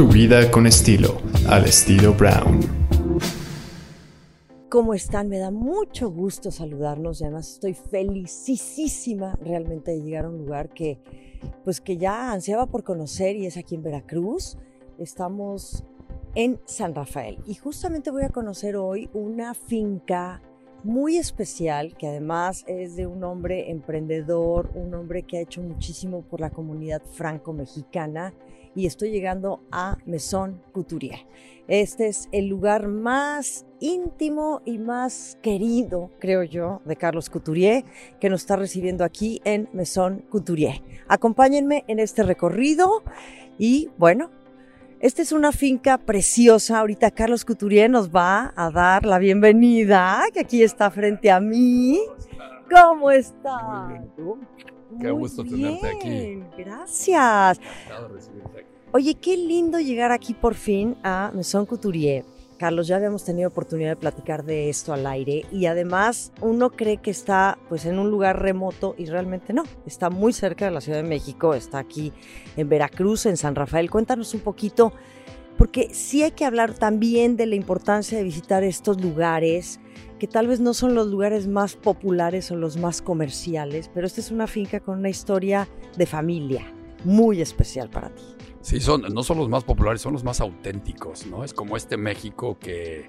Tu vida con estilo, al estilo Brown. ¿Cómo están? Me da mucho gusto saludarlos y además estoy felicísima realmente de llegar a un lugar que pues que ya ansiaba por conocer y es aquí en Veracruz. Estamos en San Rafael y justamente voy a conocer hoy una finca muy especial, que además es de un hombre emprendedor, un hombre que ha hecho muchísimo por la comunidad franco-mexicana y estoy llegando a Maison Couturier. Este es el lugar más íntimo y más querido, creo yo, de Carlos Couturier, que nos está recibiendo aquí en Maison Couturier. Acompáñenme en este recorrido y bueno, esta es una finca preciosa. Ahorita Carlos Couturier nos va a dar la bienvenida, que aquí está frente a mí. ¿Cómo está? Muy bien, ¿tú? Qué gusto tenerte aquí. Gracias. Oye, qué lindo llegar aquí por fin a Maison Couturier. Carlos, ya habíamos tenido oportunidad de platicar de esto al aire y además uno cree que está pues en un lugar remoto y realmente no, está muy cerca de la Ciudad de México, está aquí en Veracruz, en San Rafael. Cuéntanos un poquito, porque sí hay que hablar también de la importancia de visitar estos lugares que tal vez no son los lugares más populares o los más comerciales, pero esta es una finca con una historia de familia muy especial para ti. Sí, son, no son los más populares, son los más auténticos, ¿no? Es como este México que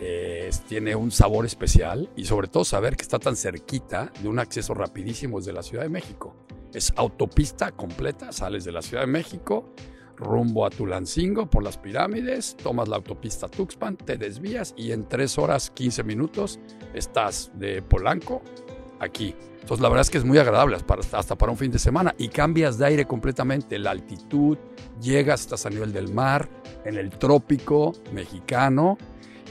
eh, tiene un sabor especial y sobre todo saber que está tan cerquita de un acceso rapidísimo desde la Ciudad de México. Es autopista completa, sales de la Ciudad de México, rumbo a Tulancingo por las pirámides, tomas la autopista Tuxpan, te desvías y en 3 horas 15 minutos estás de Polanco aquí. Entonces la verdad es que es muy agradable hasta para un fin de semana y cambias de aire completamente, la altitud, llegas, estás a nivel del mar, en el trópico mexicano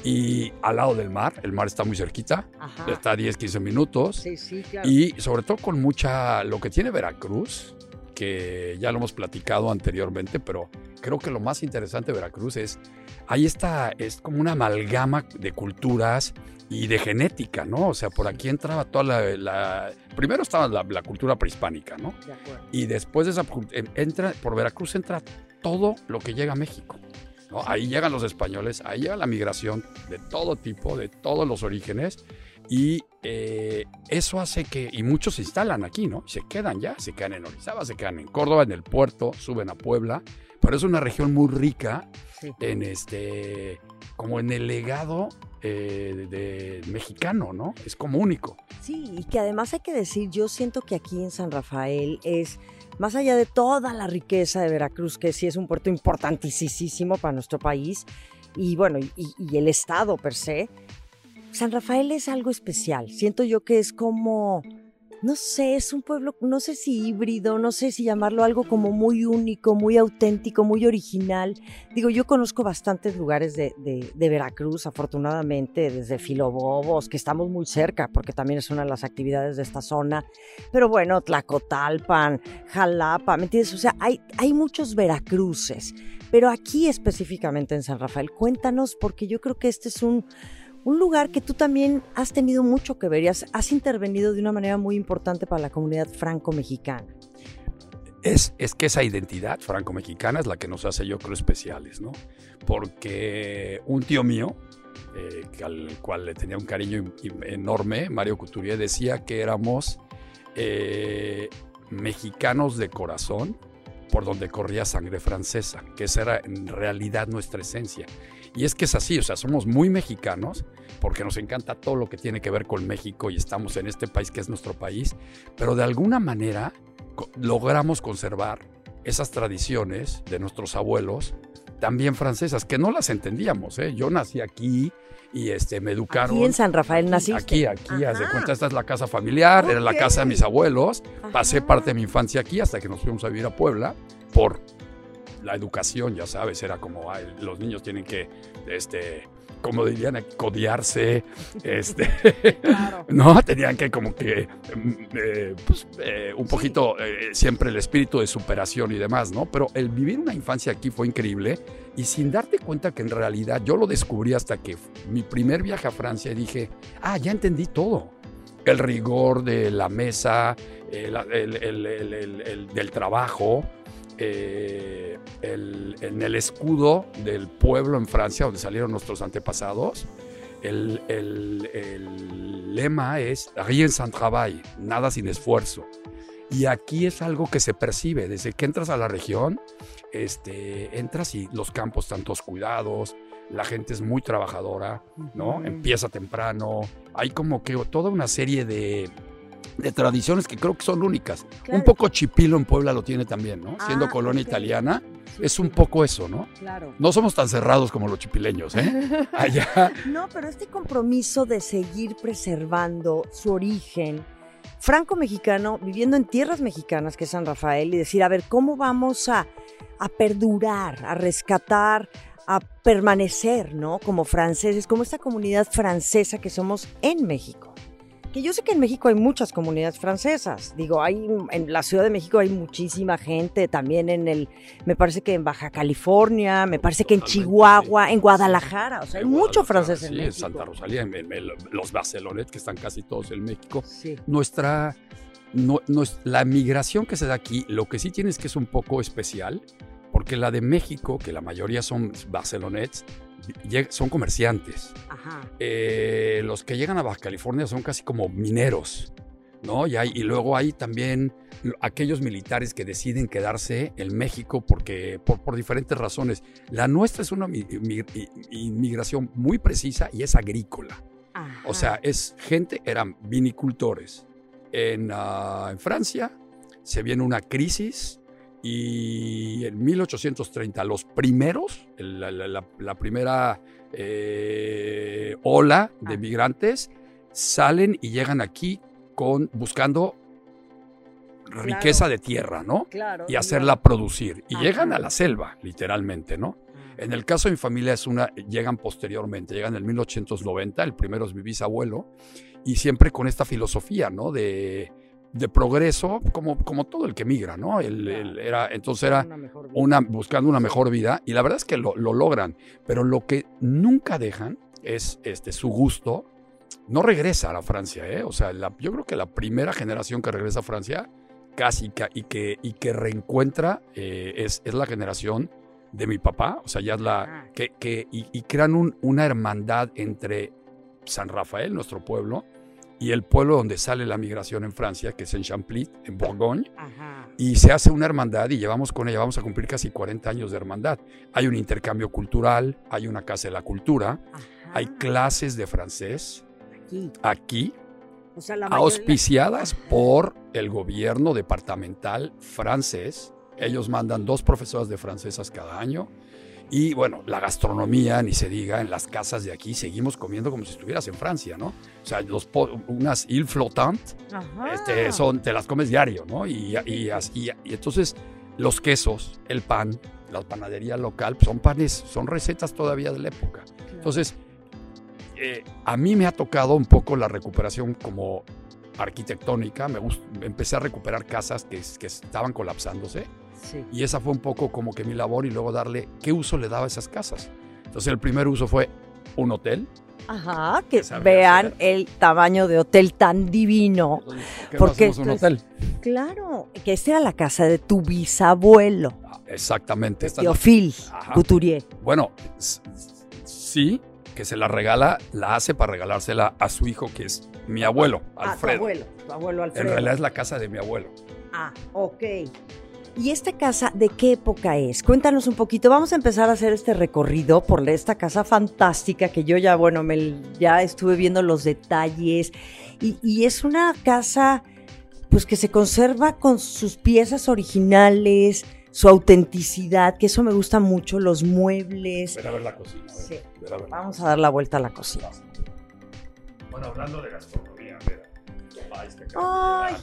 y al lado del mar, el mar está muy cerquita, está a 10, 15 minutos sí, sí, claro. y sobre todo con mucha, lo que tiene Veracruz, que ya lo hemos platicado anteriormente, pero creo que lo más interesante de Veracruz es, ahí está, es como una amalgama de culturas y de genética, ¿no? O sea, por aquí entraba toda la... primero estaba la, la, cultura prehispánica, ¿no? De acuerdo. Y después de esa, entra, por Veracruz entra todo lo que llega a México. ¿no? Ahí llegan los españoles, ahí llega la migración de todo tipo, de todos los orígenes. Y eh, eso hace que, y muchos se instalan aquí, ¿no? Se quedan ya, se quedan en Orizaba, se quedan en Córdoba, en el puerto, suben a Puebla. Pero es una región muy rica Sí. en este, como en el legado eh, de, de mexicano, ¿no? Es como único. Sí, y que además hay que decir, yo siento que aquí en San Rafael es, más allá de toda la riqueza de Veracruz, que sí es un puerto importantísimo para nuestro país, y bueno, y, y el estado per se, San Rafael es algo especial. Siento yo que es como, no sé, es un pueblo, no sé si híbrido, no sé si llamarlo algo como muy único, muy auténtico, muy original. Digo, yo conozco bastantes lugares de, de, Veracruz, afortunadamente, desde Filobobos, que estamos muy cerca, porque también es una de las actividades de esta zona. Pero bueno, Tlacotalpan, Jalapa, ¿me entiendes? O sea, hay, hay muchos Veracruces. Pero aquí específicamente en San Rafael, cuéntanos, porque yo creo que este es un un lugar que tú también has tenido mucho que ver y has, intervenido de una manera muy importante para la comunidad franco-mexicana. Es, es, que esa identidad franco-mexicana es la que nos hace, yo creo, especiales, ¿no? Porque un tío mío, eh, al cual le tenía un cariño enorme, Mario Couturier, decía que éramos eh, mexicanos de corazón por donde corría sangre francesa, que esa era en realidad nuestra esencia. Y es que es así, o sea, somos muy mexicanos porque nos encanta todo lo que tiene que ver con México y estamos en este país que es nuestro país, pero de alguna manera logramos conservar esas tradiciones de nuestros abuelos, también francesas, que no las entendíamos. ¿eh? Yo nací aquí y este, me educaron. Aquí en San Rafael naciste. Aquí, aquí, haz de cuenta, esta es la casa familiar, okay. era la casa de mis abuelos. Ajá. Pasé parte de mi infancia aquí hasta que nos fuimos a vivir a Puebla por la educación, ya sabes, era como ay, los niños tienen que, este, como dirían, codiarse, este, claro. ¿no? Tenían que como que, eh, pues, eh, un poquito, eh, siempre el espíritu de superación y demás, ¿no? Pero el vivir una infancia aquí fue increíble y sin darte cuenta que en realidad yo lo descubrí hasta que mi primer viaje a Francia dije, ah, ya entendí todo. El rigor de la mesa, el, el del trabajo, eh, el- en el escudo del pueblo en Francia, donde salieron nuestros antepasados, el, el- el lema es Rien sans travail, nada sin esfuerzo. Y aquí es algo que se percibe. Desde que entras a la región, este, entras y los campos están todos cuidados, la gente es muy trabajadora, ¿no? Empieza temprano. Hay como que toda una serie de, de tradiciones que creo que son únicas. Claro. Un poco Chipilo en Puebla lo tiene también, ¿no? Siendo Ah, colonia italiana, es un poco eso, ¿no? Claro. No somos tan cerrados como los chipileños, ¿eh? Allá. No, pero este compromiso de seguir preservando su origen franco-mexicano, viviendo en tierras mexicanas, que es San Rafael, y decir, a ver, ¿cómo vamos a, a perdurar, a rescatar, a permanecer, ¿no? Como franceses, como esta comunidad francesa que somos en México. Que yo sé que en México hay muchas comunidades francesas. Digo, hay en la Ciudad de México hay muchísima gente, también en el, me parece que en Baja California, me parece que en Totalmente, Chihuahua, sí. en Guadalajara, o sea, hay En mucho francés en sí, México. Santa Rosalía, en- en- en los Barcelonet, que están casi todos en México. Sí. Nuestra, no- la migración que se da aquí, lo que sí tienes que es un poco especial, porque la de México, que la mayoría son Barcelonets, son comerciantes. Ajá. Eh, los que llegan a Baja California son casi como mineros, ¿no? Y, hay- y luego hay también lo- aquellos militares que deciden quedarse en México porque, por, por diferentes razones. La nuestra es una mi- mi- inmigración muy precisa y es agrícola. Ajá. O sea, es gente, eran vinicultores. En, ah, en Francia se viene una crisis y en 1830 los primeros, la, la- la- la primera eh, ola de Ah. migrantes salen y llegan aquí con, buscando riqueza de tierra, ¿no? claro. Y hacerla producir. Y Ajá. llegan a la selva, literalmente, ¿no? En el caso de mi familia es una, llegan posteriormente, llegan en el 1890, el primero es mi bisabuelo, y siempre con esta filosofía, ¿no? De, de progreso, como, como todo el que migra, ¿no? El- el- era, entonces era Una buscando una mejor vida, y la verdad es que lo, lo logran, pero lo que nunca dejan es este, su gusto. No regresa a la Francia, ¿eh? O sea, la- yo creo que la primera generación que regresa a Francia casi ca- y que, y que reencuentra eh, es, es la generación de mi papá, o sea, ya es la, Ajá. que, que- y, y crean un- una hermandad entre San Rafael, nuestro pueblo, y el pueblo donde sale la migración en Francia, que es en Champlit, en Bourgogne, Ajá. y se hace una hermandad y llevamos con ella, vamos a cumplir casi 40 años de hermandad. Hay un intercambio cultural, hay una casa de la cultura, Ajá. hay clases de francés Aquí. aquí, O sea, la mayoría- auspiciadas por el gobierno departamental francés. Ellos mandan dos profesoras de francesas cada año. Y bueno, la gastronomía, ni se diga, en las casas de aquí seguimos comiendo como si estuvieras en Francia, ¿no? O sea, los unas Ajá. este, son, te las comes diario, ¿no? Y, y, así- y entonces los quesos, el pan, la panadería local, pues, son panes, son recetas todavía de la época. Entonces, eh, a mí me ha tocado un poco la recuperación como arquitectónica. Me empecé a recuperar casas que, que estaban colapsándose Sí. y esa fue un poco como que mi labor y luego darle qué uso le daba a esas casas. Entonces, el primer uso fue un hotel. Ajá, que vean hacer. el tamaño de hotel tan divino. ¿Por qué Porque no hacemos un hotel? Claro, que esta era la casa de tu bisabuelo, Ah, Exactamente. es Teofil. Couturier. Bueno, sí, que se la regala, la hace para regalársela a su hijo, que es mi abuelo, Ah, tu Alfredo. abuelo, tu abuelo en Alfredo. realidad es la casa de mi abuelo. Ah, ok. ¿Y esta casa de qué época es? Cuéntanos un poquito. Vamos a empezar a hacer este recorrido por esta casa fantástica que yo ya, bueno, me, ya estuve viendo los detalles. Y, y es una casa, pues que se conserva con sus piezas originales, su autenticidad, que eso me gusta mucho, los muebles. Ven a ver la cocina. Sí. ven a ver. Vamos a dar la vuelta a la cocina. Bueno, hablando de gastronomía, mira. Ay,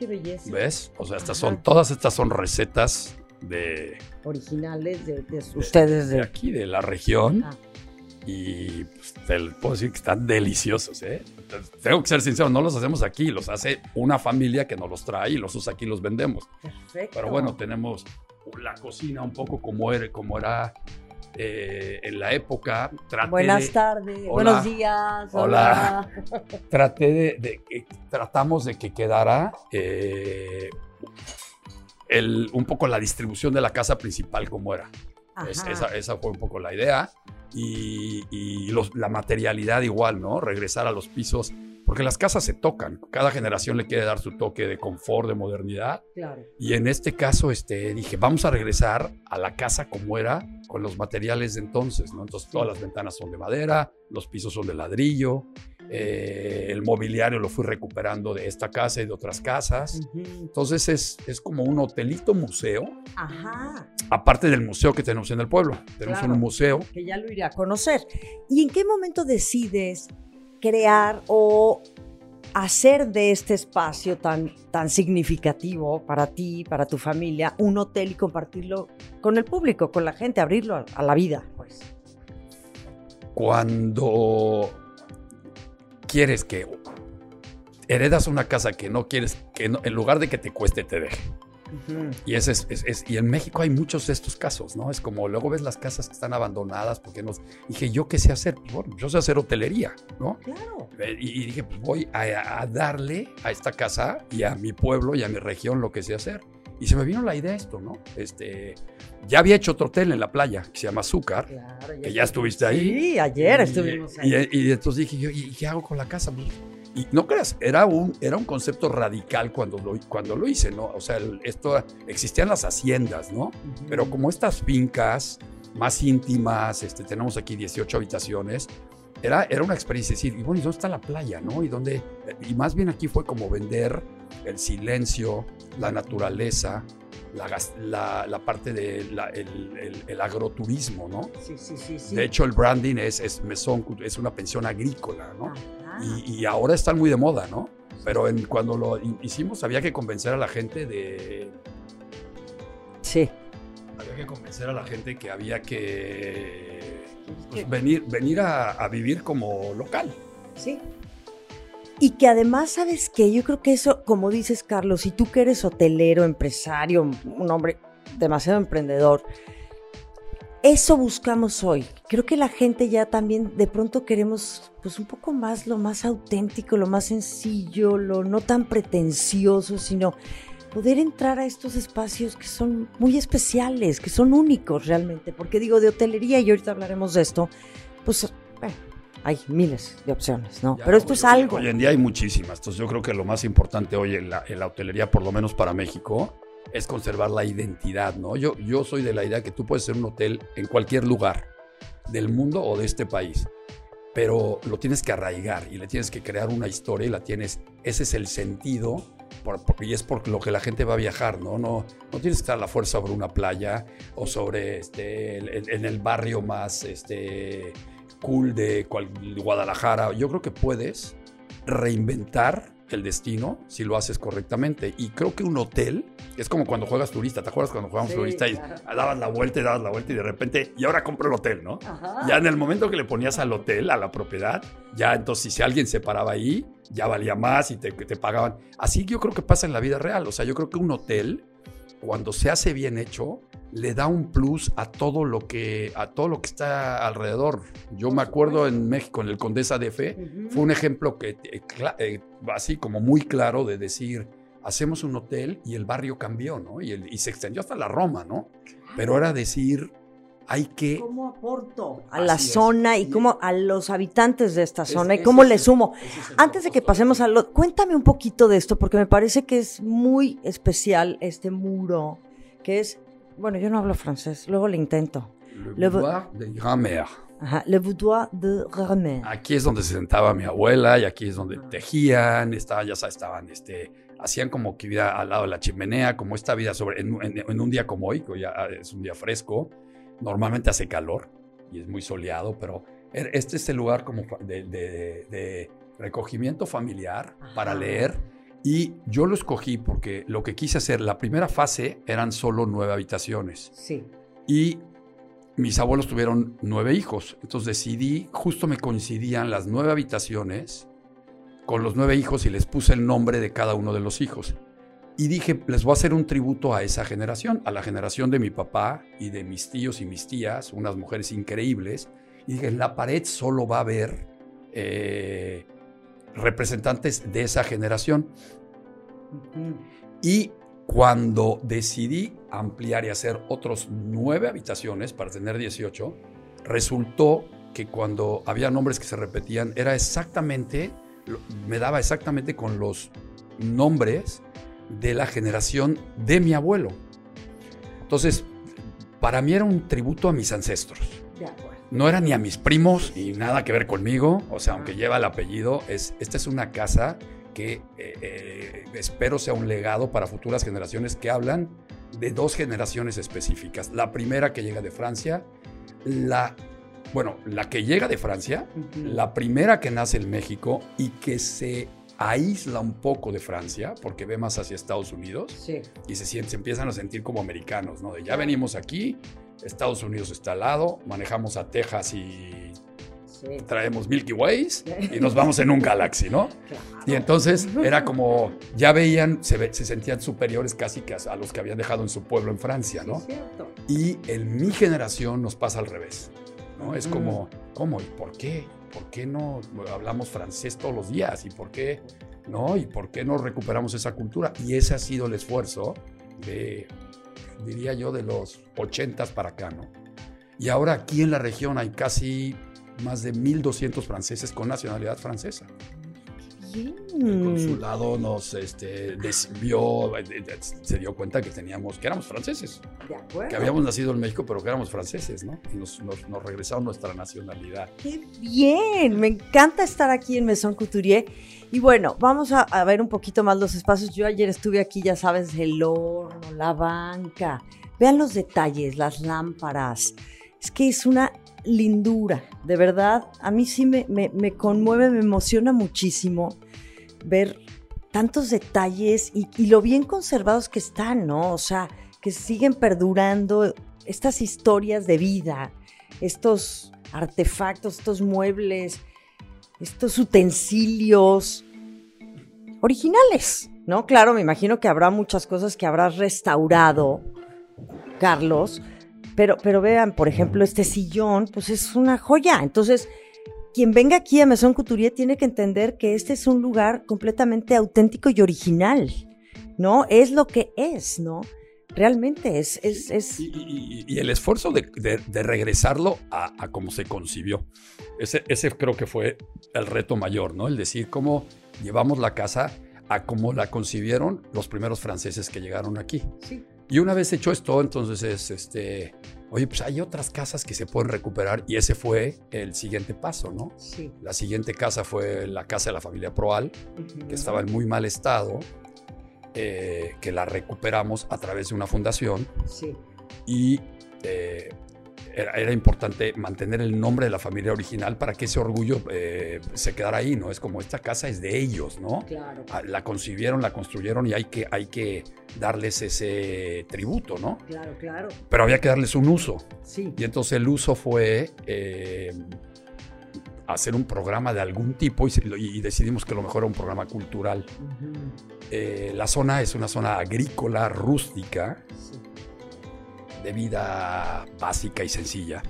qué belleza. ¿Ves? O sea, estas Ajá. son, todas estas son recetas de, Originales de, de de- ustedes. de De, aquí, de la región. Ah. Y pues, te puedo decir que están deliciosos, ¿eh? Tengo que ser sincero, no los hacemos aquí, los hace una familia que nos los trae y los usa aquí y los vendemos. Perfecto. Pero bueno, tenemos la cocina un poco como era, como era eh, en la época. Traté Buenas de, tardes, Hola. buenos días. Hola. Hola. traté de, tratamos de que quedara eh, el, un poco la distribución de la casa principal como era. Es- esa, esa fue un poco la idea. Y, y los- la materialidad igual, ¿no? Regresar a los pisos. Porque las casas se tocan. Cada generación le quiere dar su toque de confort, de modernidad. Claro. Y en este caso, este, dije, vamos a regresar a la casa como era, con los materiales de entonces, ¿no? Entonces, todas las ventanas son de madera, los pisos son de ladrillo, eh, el mobiliario lo fui recuperando de esta casa y de otras casas. Entonces, es, es como un hotelito museo, Ajá. aparte del museo que tenemos en el pueblo. Tenemos Claro. un museo. que ya lo iré a conocer. ¿Y en qué momento decides crear o hacer de este espacio tan, tan significativo para ti, para tu familia, un hotel y compartirlo con el público, con la gente, abrirlo a, la vida? Pues. Cuando quieres que heredas una casa que no quieres, que en lugar de que te cueste, te deje. Y, ese es, es- es- y en México hay muchos de estos casos, ¿no? Es como luego ves las casas que están abandonadas porque nos... Dije, ¿yo qué sé hacer? Pues, bueno, yo sé hacer hotelería, ¿no? Claro. Eh, Y, y dije, pues voy a, a darle a esta casa y a mi pueblo y a mi región lo que sé hacer. Y se me vino la idea esto, ¿no? Este, ya había hecho otro hotel en la playa que se llama Azúcar. Claro, Que ya estuviste ahí. Sí, ayer Y- estuvimos ahí. Y, y entonces dije yo, ¿y qué hago con la casa? Pues, Y no creas, era un, era un concepto radical cuando lo, cuando lo hice, ¿no? O sea, el- esto, existían las haciendas, ¿no? Ujú. Pero como estas fincas más íntimas, este, tenemos aquí 18 habitaciones, era, era una experiencia decir, y bueno, ¿y dónde está la playa, no? Y, dónde, y más bien aquí fue como vender el silencio, la naturaleza, la, la, la parte del el, el- el agroturismo, ¿no? Sí, sí, sí, sí. De hecho, el branding es, es mesón, es una pensión agrícola, ¿no? Ajá. Y, y ahora están muy de moda, ¿no? Pero en, cuando lo hi- hicimos había que convencer a la gente de... Sí. Había que convencer a la gente que había que pues, que- venir, venir a, a vivir como local. Sí. Y que además, ¿sabes qué? Yo creo que eso, como dices, Carlos, si tú que eres hotelero, empresario, un hombre demasiado emprendedor, eso buscamos hoy. Creo que la gente ya también de pronto queremos pues un poco más lo más auténtico, lo más sencillo, lo no tan pretencioso, sino poder entrar a estos espacios que son muy especiales, que son únicos realmente. Porque digo, de hotelería, y ahorita hablaremos de esto, pues bueno, hay miles de opciones, ¿no? Ya, Pero esto hoy- es algo. Hoy en día hay muchísimas. Entonces yo creo que lo más importante hoy en la, en la hotelería, por lo menos para México, es conservar la identidad, ¿no? Yo, yo soy de la idea que tú puedes ser un hotel en cualquier lugar del mundo o de este país, pero lo tienes que arraigar y le tienes que crear una historia y la tienes, ese es el sentido por- por- y es por lo que la gente va a viajar, ¿no? No, no tienes que estar a la fuerza sobre una playa o sobre, este, en el barrio más, este, cool de Guadalajara. Yo creo que puedes reinventar el destino si lo haces correctamente. Y creo que un hotel es como cuando juegas turista. ¿Te acuerdas cuando jugamos Sí, turista y claro. dabas la vuelta y dabas la vuelta y de repente, y ahora compro el hotel, ¿no? Ajá. Ya en el momento que le ponías al hotel, a la propiedad, ya entonces si alguien se paraba ahí, ya valía más y te, te pagaban. Así yo creo que pasa en la vida real. O sea, yo creo que un hotel, cuando se hace bien hecho, le da un plus a todo lo que, a todo lo que está alrededor. Yo me acuerdo en México, en el Condesa DF, Ujú. fue un ejemplo que, eh, eh, así como muy claro de decir, hacemos un hotel y el barrio cambió, ¿no? Y, el- y se extendió hasta la Roma, ¿no? Pero era decir, hay que... ¿Cómo aporto a la es. zona y cómo a los habitantes de esta Es- zona y cómo es le sumo? Antes de que pasemos a lo... Cuéntame un poquito de esto porque me parece que es muy especial este muro, que es... Bueno, yo no hablo francés, luego le intento. Le Le boudoir de grand-mère. Ajá, Le Boudoir de Remer. Aquí es donde se sentaba mi abuela y aquí es donde Ah. tejían, estaba, ya sabes, estaban, este, hacían como que vida al lado de la chimenea, como esta vida sobre, en, en- en un día como hoy, que ya es un día fresco, normalmente hace calor y es muy soleado, pero er- este es el lugar como de, de- de recogimiento familiar para Ajá. leer y yo lo escogí porque lo que quise hacer, la primera fase eran solo nueve habitaciones. Sí. Y mis abuelos tuvieron nueve hijos. Entonces decidí, justo me coincidían las nueve habitaciones con los nueve hijos y les puse el nombre de cada uno de los hijos. Y dije, les voy a hacer un tributo a esa generación, a la generación de mi papá y de mis tíos y mis tías, unas mujeres increíbles. Y dije, en la pared solo va a haber eh, representantes de esa generación. Y Cuando decidí ampliar y hacer otros nueve habitaciones para tener 18, resultó que cuando había nombres que se repetían, era exactamente, me daba exactamente con los nombres de la generación de mi abuelo. Entonces, para mí era un tributo a mis ancestros. No era ni a mis primos ni nada que ver conmigo. O sea, aunque lleva el apellido, es, esta es una casa que eh, eh, espero sea un legado para futuras generaciones que hablan de dos generaciones específicas. La primera que llega de Francia, la, bueno, la que llega de Francia, la primera que nace en México y que se aísla un poco de Francia porque ve más hacia Estados Unidos y se, se empiezan a sentir como americanos, ¿no? De ya venimos aquí, Estados Unidos está al lado, manejamos a Texas y traemos Milky Ways y nos vamos en un Galaxy, ¿no? Y entonces era como, ya veían, se, se, sentían superiores casi que a, los que habían dejado en su pueblo en Francia, ¿no? y en mi generación nos pasa al revés, ¿no? Es como, ¿cómo y por qué? ¿por qué no hablamos francés todos los días? ¿Y por qué no? ¿Y por qué no recuperamos esa cultura? Y ese ha sido el esfuerzo de, diría yo, de los ochentas para acá, ¿no? Y ahora aquí en la región hay casi más de 1.200 franceses con nacionalidad francesa. El consulado nos este, vio, eh, eh, se dio cuenta que teníamos, que éramos franceses. Que habíamos nacido en México, pero que éramos franceses, ¿no? Y nos, nos, regresaron nuestra nacionalidad. ¡Qué bien! Me encanta estar aquí en Maison Couturier. Y bueno, vamos a, ver un poquito más los espacios. Yo ayer estuve aquí, ya sabes, el horno, la banca. Vean los detalles, las lámparas. Es que es una lindura, de verdad. A mí sí me, me, conmueve, me emociona muchísimo ver tantos detalles y, lo bien conservados que están, ¿no? O sea, que siguen perdurando estas historias de vida, estos artefactos, estos muebles, estos utensilios originales, ¿no? Claro, me imagino que habrá muchas cosas que habrás restaurado, Carlos, pero, pero vean, por ejemplo, este sillón, pues es una joya. Entonces, quien venga aquí a Maison Couturier tiene que entender que este es un lugar completamente auténtico y original, ¿no? Es lo que es, ¿no? Realmente es... es, es... Y, el esfuerzo de, regresarlo a, a, cómo se concibió. Ese, ese creo que fue el reto mayor, ¿no? El decir cómo llevamos la casa a cómo la concibieron los primeros franceses que llegaron aquí. Sí. Y una vez hecho esto, entonces es, este, oye, pues hay otras casas que se pueden recuperar y ese fue el siguiente paso, ¿no? Sí. La siguiente casa fue la casa de la familia Proal, que estaba en muy mal estado, eh, que la recuperamos a través de una fundación. Sí. Y eh, era, importante mantener el nombre de la familia original para que ese orgullo eh, se quedara ahí, ¿no? Es como esta casa es de ellos, ¿no? Claro. Ah, la concibieron, la construyeron y hay que, hay que darles ese tributo, ¿no? Claro, claro. Pero había que darles un uso. Sí. Y entonces el uso fue eh, hacer un programa de algún tipo y, decidimos que lo mejor era un programa cultural. Eh, la zona es una zona agrícola, rústica. Sí de vida básica y sencilla,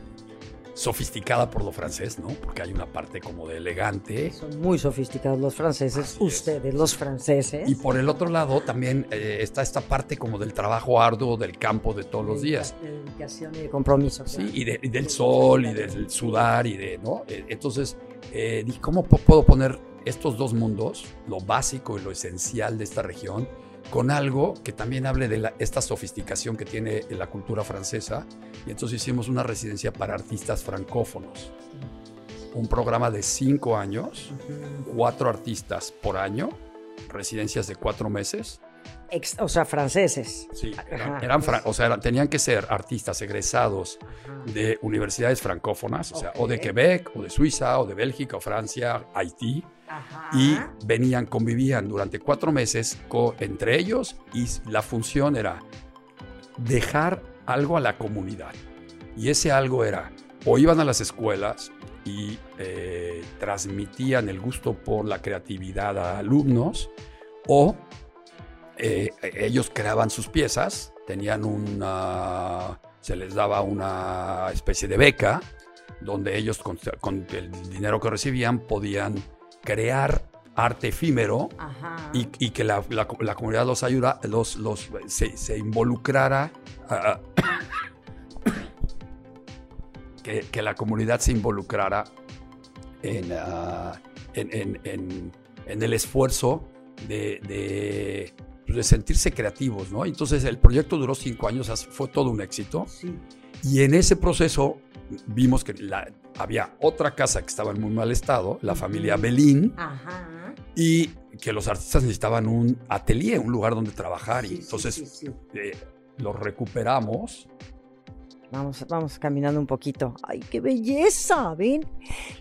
sofisticada por lo francés, ¿no? Porque hay una parte como de elegante. Son muy sofisticados los franceses, ustedes los franceses. Y por el otro lado también eh, está esta parte como del trabajo arduo del campo de todos los días. De dedicación y de compromiso. Sí, y, del sol y del sudar y de, ¿no? Eh, entonces, eh, ¿cómo puedo poner estos dos mundos, lo básico y lo esencial de esta región? Con algo que también hable de esta sofisticación que tiene la cultura francesa. Y entonces hicimos una residencia para artistas francófonos. Un programa de cinco años, cuatro artistas por año, residencias de cuatro meses. o sea, franceses. Sí, eran, o sea, tenían que ser artistas egresados de universidades francófonas, o sea, o de Quebec, o de Suiza, o de Bélgica, o Francia, Haití y venían, convivían durante cuatro meses entre ellos y la función era dejar algo a la comunidad. Y ese algo era, o iban a las escuelas y eh, transmitían el gusto por la creatividad a alumnos, o eh, ellos creaban sus piezas, tenían una, se les daba una especie de beca, donde ellos con el dinero que recibían podían crear arte efímero y, y que la, la- la comunidad los ayuda, los, los, se, se involucrara, ah, que, que la comunidad se involucrara en, ah, en, en- el esfuerzo de, de, pues, de sentirse creativos, ¿no? Entonces el proyecto duró cinco años, fue todo un éxito. Sí. Y en ese proceso vimos que la- había otra casa que estaba en muy mal estado, la familia Belín, Ajá. y que los artistas necesitaban un atelier, un lugar donde trabajar. Sí, y entonces sí, sí. eh, los recuperamos. Vamos, vamos caminando un poquito. ¡Ay, qué belleza! ¿Ven?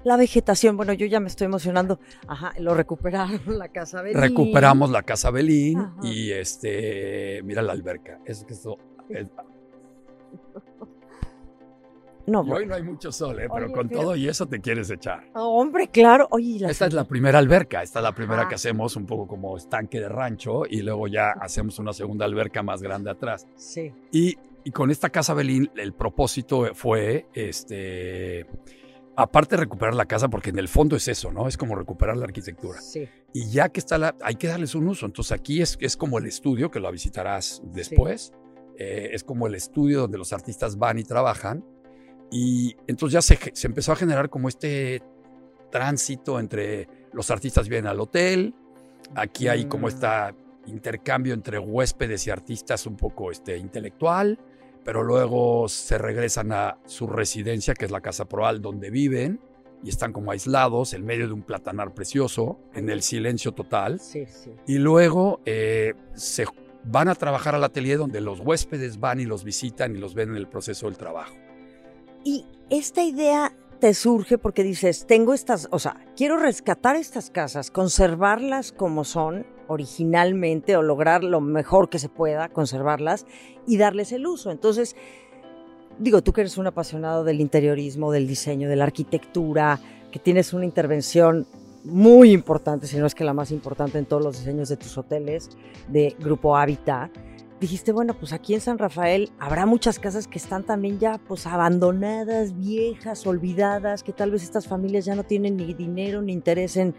La vegetación. Bueno, yo ya me estoy emocionando. Ajá, lo recuperaron, la casa Belín. Recuperamos la casa Belín Ajá. y este, mira la alberca. Es que esto, es- No, y hoy no hay mucho sol, ¿eh? pero Oye, con pero- todo y eso te quieres echar. hombre, claro. Oye, la Esta es la primera alberca, esta es la primera Ajá. que hacemos un poco como estanque de rancho y luego ya hacemos una segunda alberca más grande atrás. Sí. Y, y con esta casa Belín, el propósito fue, este, aparte de recuperar la casa, porque en el fondo es eso, ¿no? Es como recuperar la arquitectura. Sí. Y ya que está la, hay que darles un uso. Entonces aquí es, es como el estudio, que lo visitarás después. Eh, es como el estudio donde los artistas van y trabajan. Y entonces ya se, se empezó a generar como este tránsito entre los artistas vienen al hotel, aquí hay como este intercambio entre huéspedes y artistas un poco este, intelectual, pero luego se regresan a su residencia, que es la Casa Proal, donde viven, y están como aislados en medio de un platanar precioso, en el silencio total. Sí, sí. Y luego eh, se van a trabajar al atelier donde los huéspedes van y los visitan y los ven en el proceso del trabajo. Y esta idea te surge porque dices, tengo estas, o sea, quiero rescatar estas casas, conservarlas como son originalmente o lograr lo mejor que se pueda, conservarlas y darles el uso. Entonces, digo, tú que eres un apasionado del interiorismo, del diseño, de la arquitectura, que tienes una intervención muy importante, si no es que la más importante en todos los diseños de tus hoteles de Grupo Habitat, dijiste, bueno, pues aquí en San Rafael habrá muchas casas que están también ya pues abandonadas, viejas, olvidadas, que tal vez estas familias ya no tienen ni dinero ni interés en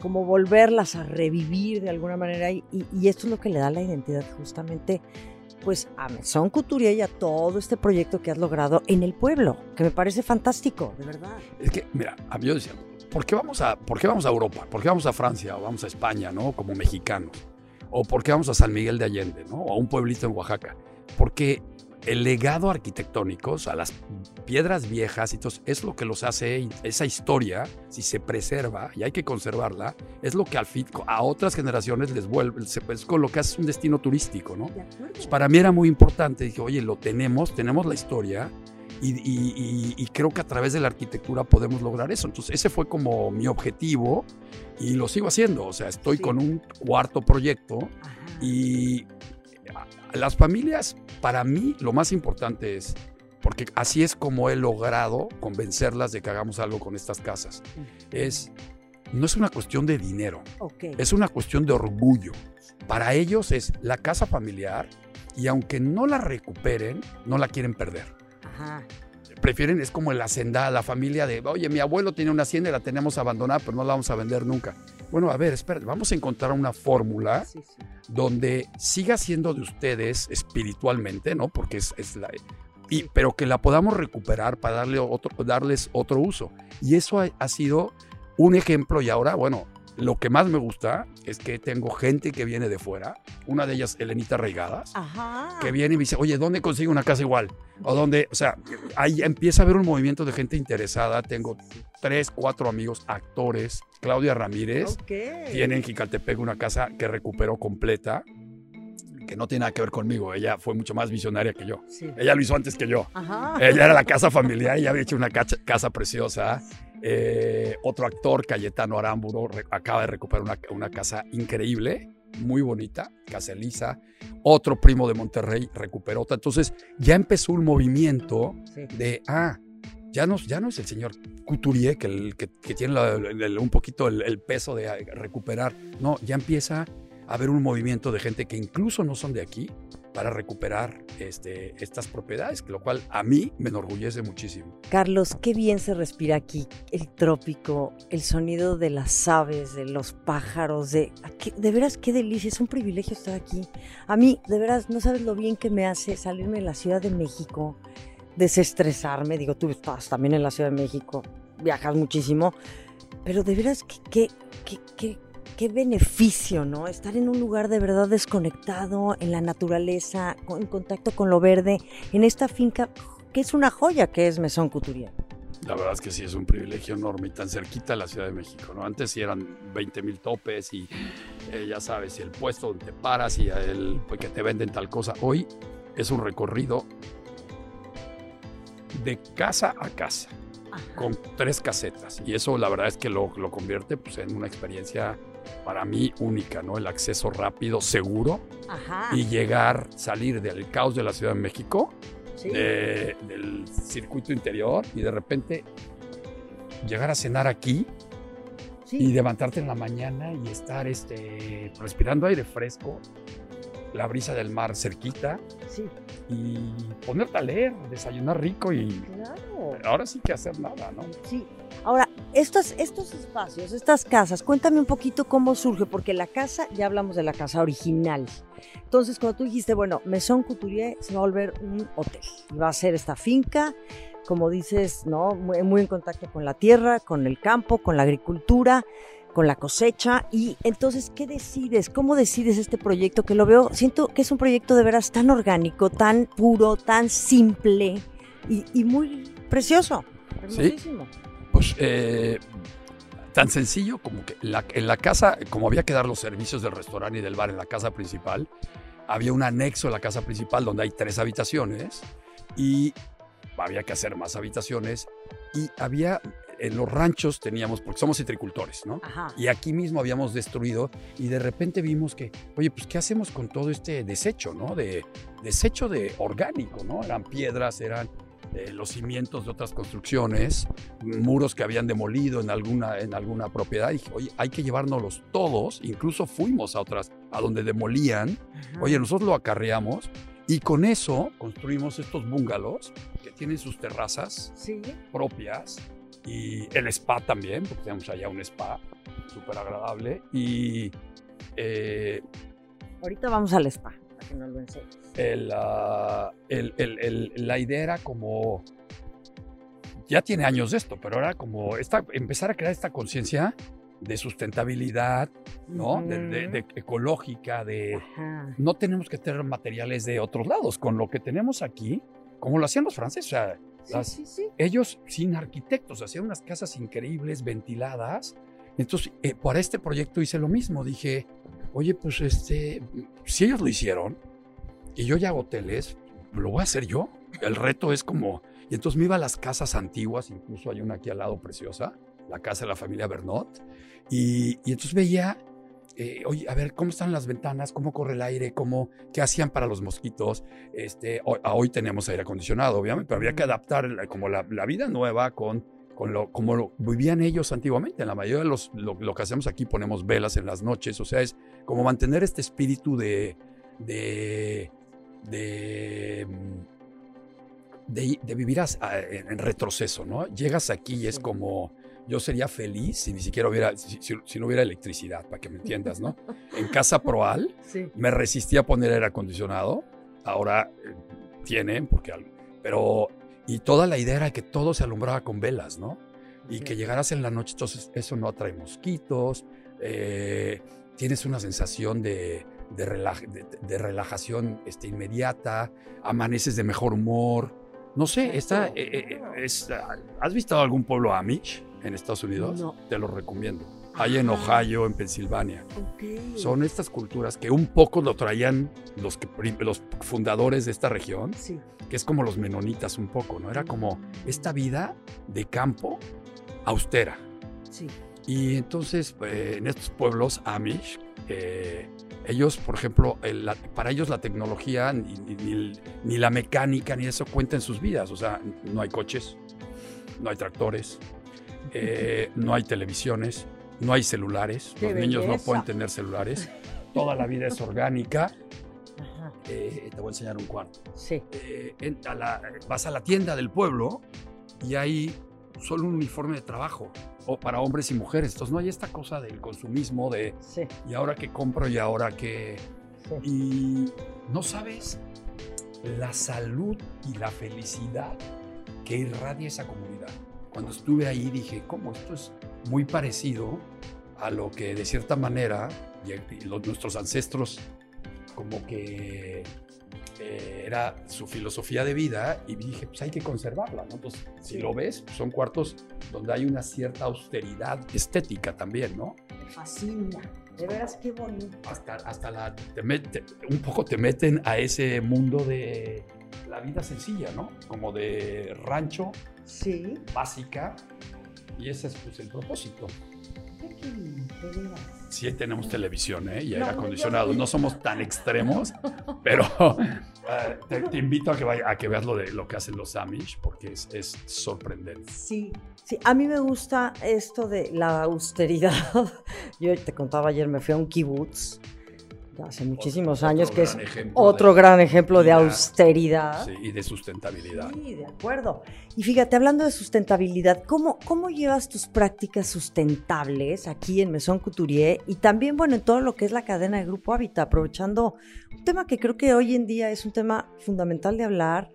como volverlas a revivir de alguna manera y, esto es lo que le da la identidad justamente pues a Maison Couturier y a todo este proyecto que has logrado en el pueblo, que me parece fantástico, de verdad. Es que, mira, a mí yo decía, ¿por qué, vamos a, ¿por qué vamos a Europa? ¿Por qué vamos a Francia o vamos a España, ¿no? Como mexicanos. ¿O por qué vamos a San Miguel de Allende, ¿no? O a un pueblito en Oaxaca. Porque el legado arquitectónico, o sea, las piedras viejas y todo, es lo que los hace, esa historia, si se preserva y hay que conservarla, es lo que al fin a otras generaciones les vuelve, es con lo que hace un destino turístico, ¿no? Pues para mí era muy importante. Dije, oye, lo tenemos, tenemos la historia y, y- y- creo que a través de la arquitectura podemos lograr eso. Entonces, ese fue como mi objetivo y lo sigo haciendo. O sea, estoy Sí. con un cuarto proyecto Ajá. y las familias, para mí, lo más importante es, porque así es como he logrado convencerlas de que hagamos algo con estas casas. Es, no es una cuestión de dinero. Ok. Es una cuestión de orgullo. Para ellos es la casa familiar y aunque no la recuperen, no la quieren perder. Ajá. Prefieren, es como el hacendado, la familia de, oye, mi abuelo tiene una hacienda y la tenemos abandonada, pero no la vamos a vender nunca. Bueno, a ver, espera, vamos a encontrar una fórmula Sí, sí. donde siga siendo de ustedes espiritualmente, ¿no? Porque es, es la... Y, pero que la podamos recuperar para darle otro, darles otro uso. Y eso ha, ha sido un ejemplo y ahora, bueno, lo que más me gusta es que tengo gente que viene de fuera, una de ellas, Elenita Reigadas, Ajá. que viene y me dice, oye, ¿dónde consigo una casa igual? O dónde, o sea, ahí empieza a haber un movimiento de gente interesada. Tengo tres, cuatro amigos, actores. Claudia Ramírez tiene en Jicaltepec una casa que recuperó completa, que no tiene nada que ver conmigo. Ella fue mucho más visionaria que yo. Sí. Ella lo hizo antes que yo. Ajá. Ella era la casa familiar y había hecho una casa preciosa. Eh, otro actor, Cayetano Aramburo, acaba de recuperar una, una casa increíble, muy bonita, Casa Elisa. Otro primo de Monterrey recuperó otra. Entonces ya empezó un movimiento Sí. de, ah, ya no, ya no es el señor Couturier que, el- que, que tiene la- el- un poquito el, el peso de recuperar. No, ya empieza haber un movimiento de gente que incluso no son de aquí, para recuperar este, estas propiedades, lo cual a mí me enorgullece muchísimo. Carlos, qué bien se respira aquí, el trópico, el sonido de las aves, de los pájaros, de, de veras qué delicia, es un privilegio estar aquí. A mí, de veras, no sabes lo bien que me hace salirme de la Ciudad de México, desestresarme, digo, tú estás también en la Ciudad de México, viajas muchísimo, pero de veras, qué, qué, qué, qué beneficio, ¿no? Estar en un lugar de verdad desconectado, en la naturaleza, en contacto con lo verde, en esta finca que es una joya que es Mesón Couturier. La verdad es que sí es un privilegio enorme y tan cerquita a la Ciudad de México, ¿no? Antes sí eran 20 mil topes y eh, ya sabes, el puesto donde te paras y el pues, que te venden tal cosa. Hoy es un recorrido de casa a casa con tres casetas y eso la verdad es que lo, lo convierte pues, en una experiencia para mí única, ¿no? El acceso rápido, seguro y llegar, salir del caos de la Ciudad de México, del circuito interior y de repente llegar a cenar aquí y levantarte en la mañana y estar este, respirando aire fresco, la brisa del mar cerquita y ponerte a leer, desayunar rico y ahora sí que hacer nada, ¿no? Sí. Ahora, estos, estos espacios, estas casas, cuéntame un poquito cómo surge, porque la casa, ya hablamos de la casa original. Entonces, cuando tú dijiste, bueno, Maison Couturier se va a volver un hotel, va a ser esta finca, como dices, ¿no? Muy, muy en contacto con la tierra, con el campo, con la agricultura, con la cosecha. Y entonces, ¿qué decides? ¿Cómo decides este proyecto? Que lo veo, siento que es un proyecto de veras tan orgánico, tan puro, tan simple y, muy precioso. Hermosísimo. ¿Sí? Pues eh, tan sencillo como que en la casa, como había que dar los servicios del restaurante y del bar en la casa principal, había un anexo en la casa principal donde hay tres habitaciones y había que hacer más habitaciones y había en los ranchos teníamos, porque somos citricultores, ¿no? Y aquí mismo habíamos destruido y de repente vimos que, oye, pues ¿qué hacemos con todo este desecho, ¿no? De desecho de orgánico, ¿no? Eran piedras, eran eh, los cimientos de otras construcciones, muros que habían demolido en alguna, en alguna propiedad. Y dije, oye, hay que llevárnoslos todos. Incluso fuimos a otras, a donde demolían. Oye, nosotros lo acarreamos y con eso construimos estos bungalows que tienen sus terrazas propias y el spa también, porque tenemos allá un spa súper agradable. Y. Eh, Ahorita vamos al spa que no lo la idea era como, ya tiene años de esto, pero era como esta, empezar a crear esta conciencia de sustentabilidad, ¿no? de, ecológica, de no tenemos que tener materiales de otros lados, con lo que tenemos aquí, como lo hacían los franceses, ellos sin arquitectos hacían unas casas increíbles, ventiladas. Entonces, eh, para este proyecto hice lo mismo, dije, oye, pues este, si ellos lo hicieron y yo ya hago hoteles, lo voy a hacer yo. El reto es como, y entonces me iba a las casas antiguas, incluso hay una aquí al lado preciosa, la casa de la familia Bernot, y, entonces veía, eh, oye, a ver, ¿cómo están las ventanas? ¿Cómo corre el aire? ¿Cómo, ¿Qué hacían para los mosquitos? Este, hoy, hoy tenemos aire acondicionado, obviamente, pero había que adaptar como la, la vida nueva con como lo vivían ellos antiguamente. En la mayoría de los, lo, que hacemos aquí ponemos velas en las noches, o sea, es como mantener este espíritu de, de, de, de, vivir en retroceso, ¿no? Llegas aquí y es como, yo sería feliz si ni siquiera hubiera, si, no hubiera electricidad, para que me entiendas, ¿no? En Casa Proal me resistía a poner aire acondicionado, ahora eh, tienen, porque, pero y toda la idea era que todo se alumbraba con velas, ¿no? Y que llegaras en la noche, entonces eso no atrae mosquitos, eh, tienes una sensación de, de, relajación este, inmediata, amaneces de mejor humor. No sé, está, eh, eh, ¿has visto algún pueblo Amish en Estados Unidos? No. Te lo recomiendo. Hay en Ohio, en Pensilvania. Son estas culturas que un poco lo traían los, que, los fundadores de esta región, que es como los menonitas un poco, ¿no? Era como esta vida de campo austera. Sí. Y entonces, eh, en estos pueblos Amish, eh, ellos, por ejemplo, para ellos la tecnología, ni, ni, la mecánica, ni eso cuenta en sus vidas. O sea, no hay coches, no hay tractores, eh, no hay televisiones, no hay celulares, los niños no pueden tener celulares, toda la vida es orgánica. te voy a enseñar un cuarto. Sí. En- a la- vas a la tienda del pueblo y hay solo un uniforme de trabajo o para hombres y mujeres. Entonces no hay esta cosa del consumismo de Sí. y ahora que compro y ahora que... sí. Y no sabes la salud y la felicidad que irradia esa comunidad. Cuando estuve ahí dije, ¿cómo esto es muy parecido a lo que de cierta manera los- nuestros ancestros como que eh, era su filosofía de vida y dije, pues hay que conservarla, ¿no? Entonces, si lo ves, pues, son cuartos donde hay una cierta austeridad estética también, ¿no? Me fascina. De veras, qué bonito. hasta, hasta la, te mete- un poco te meten a ese mundo de la vida sencilla, ¿no? Como de rancho Sí. básica y ese es pues, el propósito. Sí tenemos televisión ¿eh? y aire acondicionado, no somos tan extremos, pero eh, te, te invito a que, vaya, a que veas lo, de, lo que hacen los Amish porque es, es sorprendente. Sí, sí, a mí me gusta esto de la austeridad. Yo te contaba ayer, me fui a un kibutz hace muchísimos Otro años, que es otro de- gran ejemplo de austeridad. sí, y de sustentabilidad. Sí, de acuerdo. Y fíjate, hablando de sustentabilidad, ¿cómo, ¿cómo llevas tus prácticas sustentables aquí en Maison Couturier y también, bueno, en todo lo que es la cadena de Grupo Hábitat, aprovechando un tema que creo que hoy en día es un tema fundamental de hablar,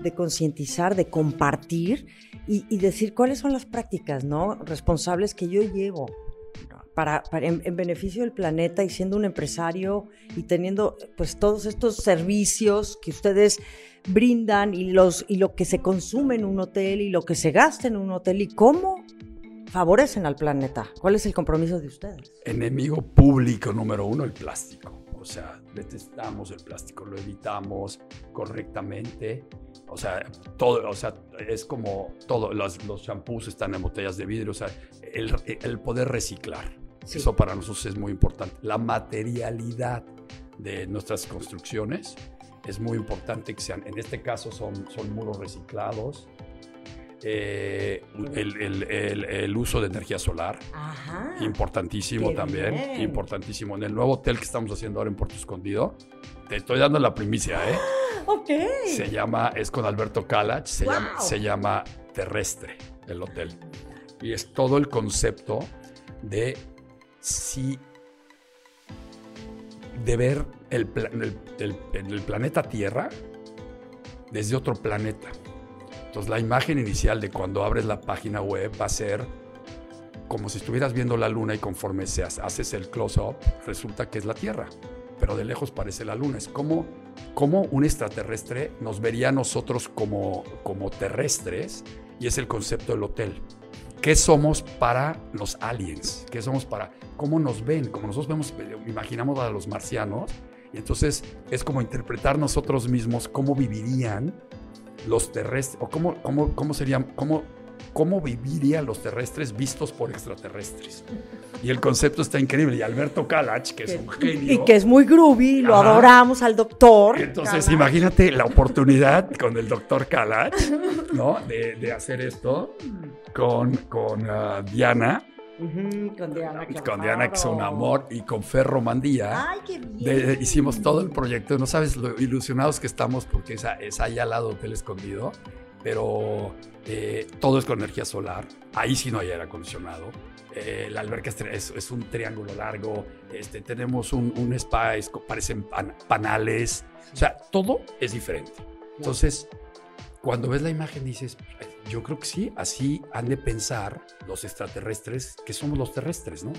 de concientizar, de compartir y, y decir cuáles son las prácticas, ¿no? Responsables que yo llevo para, en, en beneficio del planeta y siendo un empresario y teniendo pues todos estos servicios que ustedes brindan y los y lo que se consume en un hotel y lo que se gasta en un hotel y cómo favorecen al planeta. ¿Cuál es el compromiso de ustedes? enemigo público número uno, el plástico. O sea, detestamos el plástico, lo evitamos correctamente. O sea, todo, o sea, es como todo, los, los shampoos están en botellas de vidrio, o sea, el poder reciclar. Sí. Eso para nosotros es muy importante. La materialidad de nuestras construcciones es muy importante que sean, en este caso son, son muros reciclados, eh, el, el- el- el uso de energía solar, Ajá. Importantísimo también, bien. importantísimo. En el nuevo hotel que estamos haciendo ahora en Puerto Escondido, te estoy dando la primicia, ¿eh? Ok. Se llama, es con Alberto Calach, se, Wow. llama, se llama Terrestre, el hotel. Y es todo el concepto de si de ver el, el- el- el planeta Tierra desde otro planeta. Entonces la imagen inicial de cuando abres la página web va a ser como si estuvieras viendo la luna y conforme se hace- haces el close-up resulta que es la Tierra, pero de lejos parece la luna. Es como, como un extraterrestre nos vería a nosotros como, como terrestres y es el concepto del hotel. ¿Qué somos para los aliens? ¿Qué somos para cómo nos ven? Como nosotros vemos, imaginamos a los marcianos, y entonces es como interpretar nosotros mismos cómo vivirían los terrestres, o cómo, cómo, cómo serían, cómo, cómo vivirían los terrestres vistos por extraterrestres. Y el concepto está increíble. Y Alberto Calach, que es un genio. Y que es muy groovy, lo Ajá. adoramos al doctor. Entonces, Calach. imagínate la oportunidad con el doctor Calach, ¿no? De, de hacer esto con, con ah, Diana, con Diana. con Diana, que es un amor, y con Ferro Mandía. Ay, qué bien. De- de- hicimos todo el proyecto. No sabes lo ilusionados que estamos porque es, es ahí al lado del Hotel Escondido, pero eh, todo es con energía solar. Ahí sí no hay aire acondicionado. Eh, la alberca es, un triángulo largo. Este, tenemos un, un spa, es parecen pan- panales. O sea, todo es diferente. Entonces, cuando ves la imagen dices, "Ay, yo creo que sí, así han de pensar los extraterrestres que somos los terrestres, ¿no?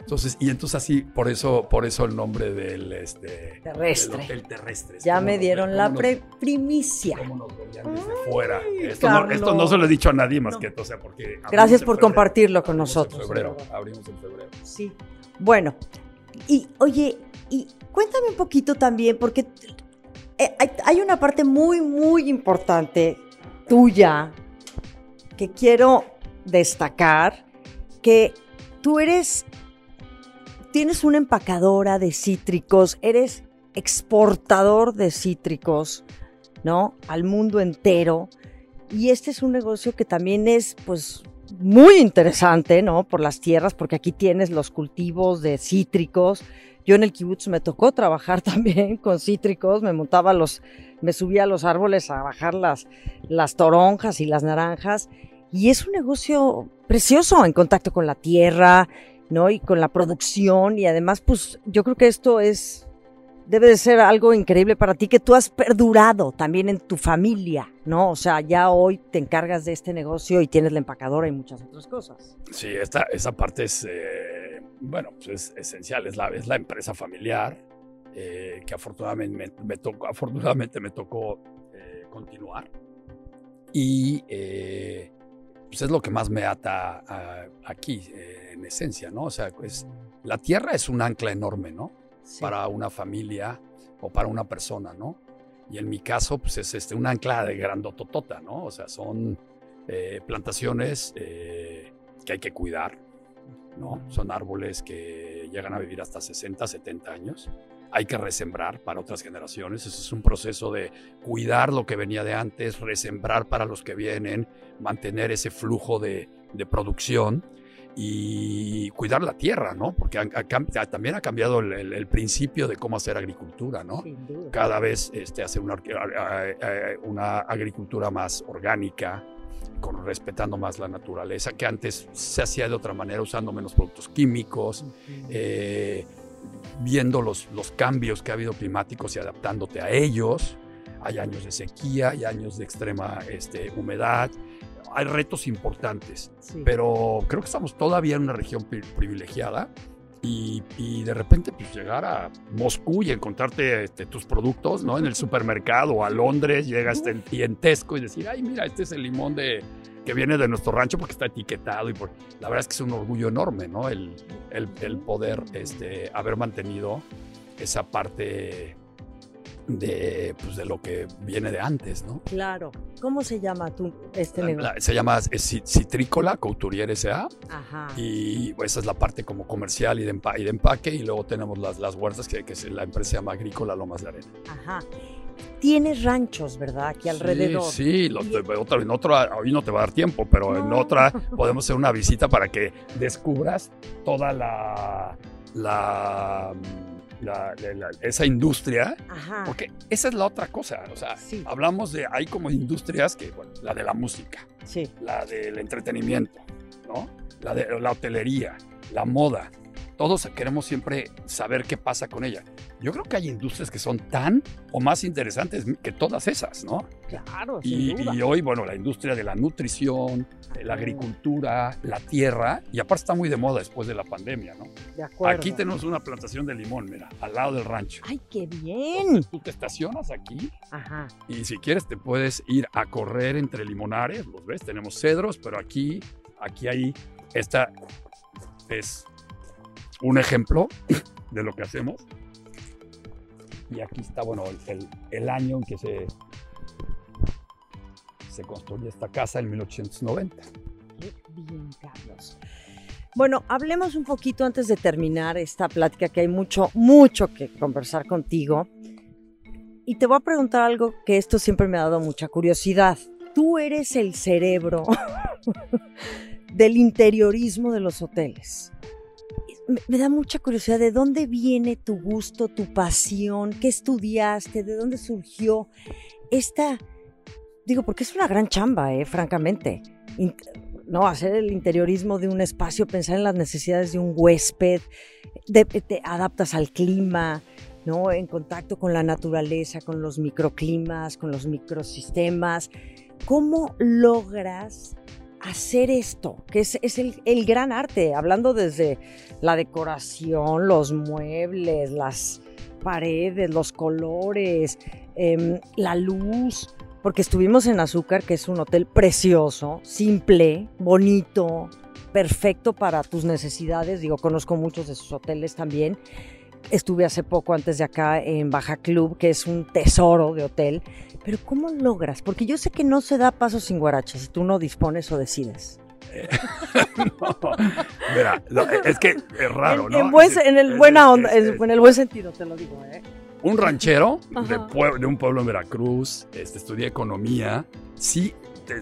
Entonces, y entonces así, por eso, por eso el nombre del este Terrestre. del hotel terrestre. Ya me dieron la nos- pre- primicia. cómo nos veían desde fuera. Esto no, esto no se lo he dicho a nadie más No. que, o sea, porque Gracias por febrero. compartirlo con nosotros. En febrero, abrimos en febrero. Sí. Bueno, y oye, y cuéntame un poquito también, porque hay, hay una parte muy, muy importante tuya que quiero destacar, que tú eres, tienes una empacadora de cítricos, eres exportador de cítricos, ¿no? Al mundo entero. Y este es un negocio que también es, pues, muy interesante, ¿no? Por las tierras, porque aquí tienes los cultivos de cítricos. Yo en el kibutz me tocó trabajar también con cítricos, me montaba los, me subía a los árboles a bajar las, las toronjas y las naranjas. Y es un negocio precioso en contacto con la tierra, ¿no? Y con la producción. Y además, pues yo creo que esto es debe de ser algo increíble para ti que tú has perdurado también en tu familia, ¿no? O sea, ya hoy te encargas de este negocio y tienes la empacadora y muchas otras cosas. Sí, esta, esa parte es, eh, bueno, pues es esencial, es la, es la empresa familiar eh, que afortunadamente me, tocó, afortunadamente me tocó eh, continuar y pues es lo que más me ata aquí, en esencia, ¿no? O sea, pues la tierra es un ancla enorme, ¿no? para una familia o para una persona, ¿no? Y en mi caso, pues es este, un ancla de grandototota, ¿no? O sea, son eh, plantaciones eh, que hay que cuidar, ¿no? Son árboles que llegan a vivir hasta 60, 70 años. Hay que resembrar para otras generaciones. Eso es un proceso de cuidar lo que venía de antes, resembrar para los que vienen, mantener ese flujo de, de producción y cuidar la tierra, ¿no? Porque también ha cambiado el, principio de cómo hacer agricultura, ¿no? Cada vez este, hace una, una agricultura más orgánica, con, respetando más la naturaleza, que antes se hacía de otra manera, usando menos productos químicos, eh, viendo los, los cambios que ha habido climáticos y adaptándote a ellos. Hay años de sequía, hay años de extrema este, humedad, hay retos importantes, pero creo que estamos todavía en una región privilegiada y, de repente pues llegar a Moscú y encontrarte este, tus productos ¿no? en el supermercado o a Londres, llegas el tientesco y decir, ay, mira, este es el limón de, que viene de nuestro rancho porque está etiquetado y por, la verdad es que es un orgullo enorme, ¿no? El, el, el poder este, haber mantenido esa parte de, pues, de lo que viene de antes, ¿no? Claro. ¿Cómo se llama tú este negocio? Se llama Citrícola Couturier S.A. Ajá. Y pues, esa es la parte como comercial y de, y de empaque. Y luego tenemos las, las huertas, que, que la empresa se llama Agrícola Lomas de Arena. Ajá. Tienes ranchos, ¿verdad? Aquí alrededor. Sí, sí otra, en otra, hoy no te va a dar tiempo, pero en otra podemos hacer una visita para que descubras toda la, la esa industria, porque esa es la otra cosa, o sea, hablamos de, hay como industrias que, bueno, la de la música, sí. la del entretenimiento, ¿no? La de la hotelería, la moda, todos queremos siempre saber qué pasa con ella. Yo creo que hay industrias que son tan o más interesantes que todas esas, ¿no? Claro, y, sin duda. y hoy, bueno, la industria de la nutrición, la agricultura, la tierra, y aparte está muy de moda después de la pandemia, ¿no? De acuerdo. Aquí tenemos una plantación de limón, mira, al lado del rancho. ¡Ay, qué bien! tú te estacionas aquí Ajá. y si quieres te puedes ir a correr entre limonares, los ves, tenemos cedros, pero aquí, aquí hay, esta es un ejemplo de lo que hacemos. Y aquí está, bueno, el, el año en que se, se construye esta casa, en 1890. Qué bien, Carlos. Bueno, hablemos un poquito antes de terminar esta plática, que hay mucho, mucho que conversar contigo. Y te voy a preguntar algo que esto siempre me ha dado mucha curiosidad. Tú eres el cerebro del interiorismo de los hoteles me da mucha curiosidad de dónde viene tu gusto, tu pasión, qué estudiaste, de dónde surgió esta, digo, porque es una gran chamba, eh, francamente. no, hacer el interiorismo de un espacio, pensar en las necesidades de un huésped, te adaptas al clima, ¿no? En contacto con la naturaleza, con los microclimas, con los microsistemas. ¿Cómo logras hacer esto, que es, el, gran arte, hablando desde la decoración, los muebles, las paredes, los colores, em, la luz, porque estuvimos en Azúcar, que es un hotel precioso, simple, bonito, perfecto para tus necesidades. Digo, conozco muchos de sus hoteles también. Estuve hace poco antes de acá en Baja Club, que es un tesoro de hotel. Pero ¿cómo logras? Porque yo sé que no se da paso sin guaracha si tú no dispones o decides. mira, es que es raro, ¿no? En, el buena onda, en el buen sentido te lo digo, ¿eh? Un ranchero de, de, un pueblo en Veracruz, este, estudié economía, sí